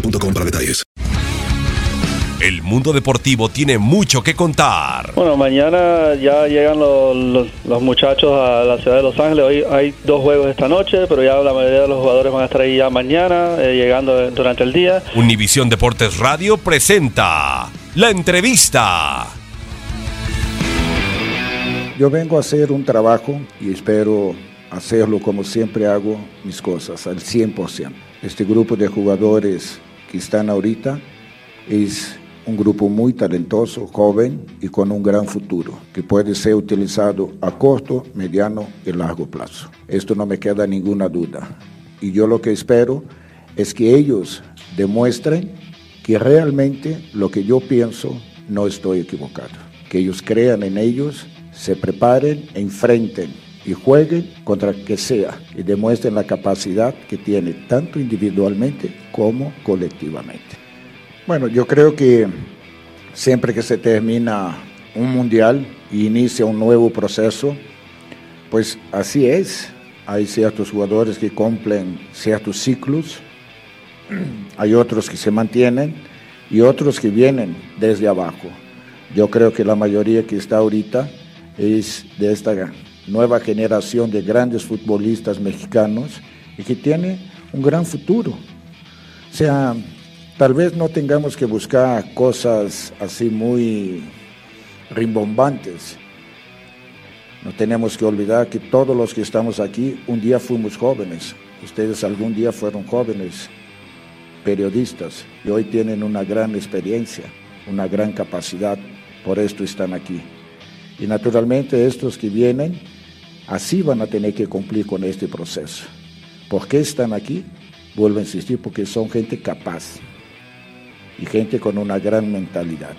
boostmobile.com para detalles. El mundo deportivo tiene mucho que contar. Bueno, mañana ya llegan los, los- los muchachos a la ciudad de Los Ángeles. Hoy hay dos juegos esta noche, pero ya la mayoría de los jugadores van a estar ahí ya mañana, eh, llegando durante el día. Univisión Deportes Radio presenta la entrevista. Yo vengo a hacer un trabajo y espero hacerlo como siempre hago mis cosas, al 100%. Este grupo de jugadores que están ahorita es un grupo muy talentoso, joven y con un gran futuro, que puede ser utilizado a corto, mediano y largo plazo. Esto no me queda ninguna duda. Y yo lo que espero es que ellos demuestren que realmente lo que yo pienso no estoy equivocado. Que ellos crean en ellos, se preparen, enfrenten y jueguen contra que sea y demuestren la capacidad que tiene tanto individualmente como colectivamente. Bueno, yo creo que siempre que se termina un mundial y inicia un nuevo proceso, pues así es. Hay ciertos jugadores que cumplen ciertos ciclos, hay otros que se mantienen y otros que vienen desde abajo. Yo creo que la mayoría que está ahorita es de esta nueva generación de grandes futbolistas mexicanos y que tiene un gran futuro. O sea, tal vez no tengamos que buscar cosas así muy rimbombantes. No tenemos que olvidar que todos los que estamos aquí un día fuimos jóvenes. Ustedes algún día fueron jóvenes periodistas y hoy tienen una gran experiencia, una gran capacidad, por esto están aquí. Y naturalmente estos que vienen así van a tener que cumplir con este proceso. ¿Por qué están aquí? Vuelvo a insistir, porque son gente capaz y gente con una gran mentalidad.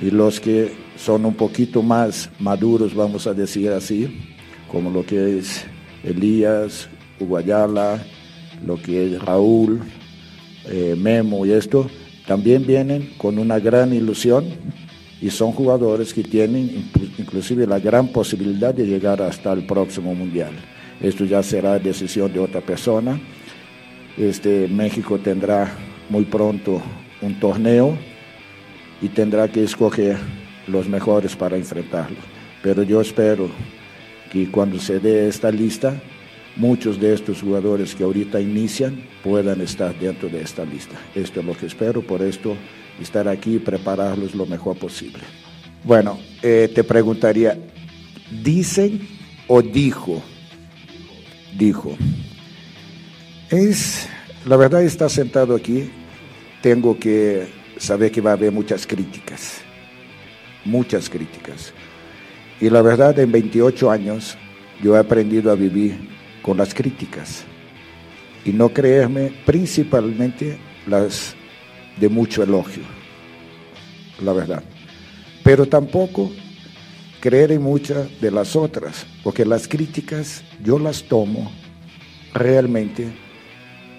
Y los que son un poquito más maduros, vamos a decir así, como lo que es Elías, Uguayala, lo que es Raúl, eh, Memo y esto, también vienen con una gran ilusión y son jugadores que tienen inclusive la gran posibilidad de llegar hasta el próximo mundial. Esto ya será decisión de otra persona. Este, México tendrá muy pronto un torneo y tendrá que escoger los mejores para enfrentarlo. Pero yo espero que cuando se dé esta lista, muchos de estos jugadores que ahorita inician puedan estar dentro de esta lista. Esto es lo que espero, por esto estar aquí y prepararlos lo mejor posible. Bueno, eh, te preguntaría, ¿dicen o dijo? Dijo. Es La verdad, está sentado aquí, tengo que saber que va a haber muchas críticas, muchas críticas. Y la verdad, en 28 años, yo he aprendido a vivir con las críticas y no creerme principalmente las de mucho elogio, la verdad. Pero tampoco creer en muchas de las otras, porque las críticas yo las tomo realmente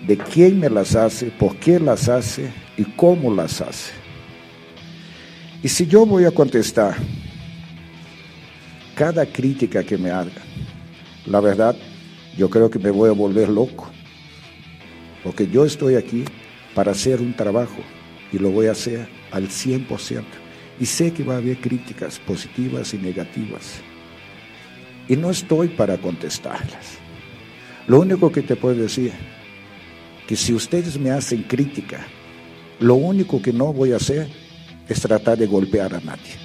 de quién me las hace, por qué las hace y cómo las hace. Y si yo voy a contestar cada crítica que me haga, la verdad, yo creo que me voy a volver loco, porque yo estoy aquí para hacer un trabajo y lo voy a hacer al 100%. Y sé que va a haber críticas positivas y negativas. Y no estoy para contestarlas. Lo único que te puedo decir, que si ustedes me hacen crítica, lo único que no voy a hacer es tratar de golpear a nadie.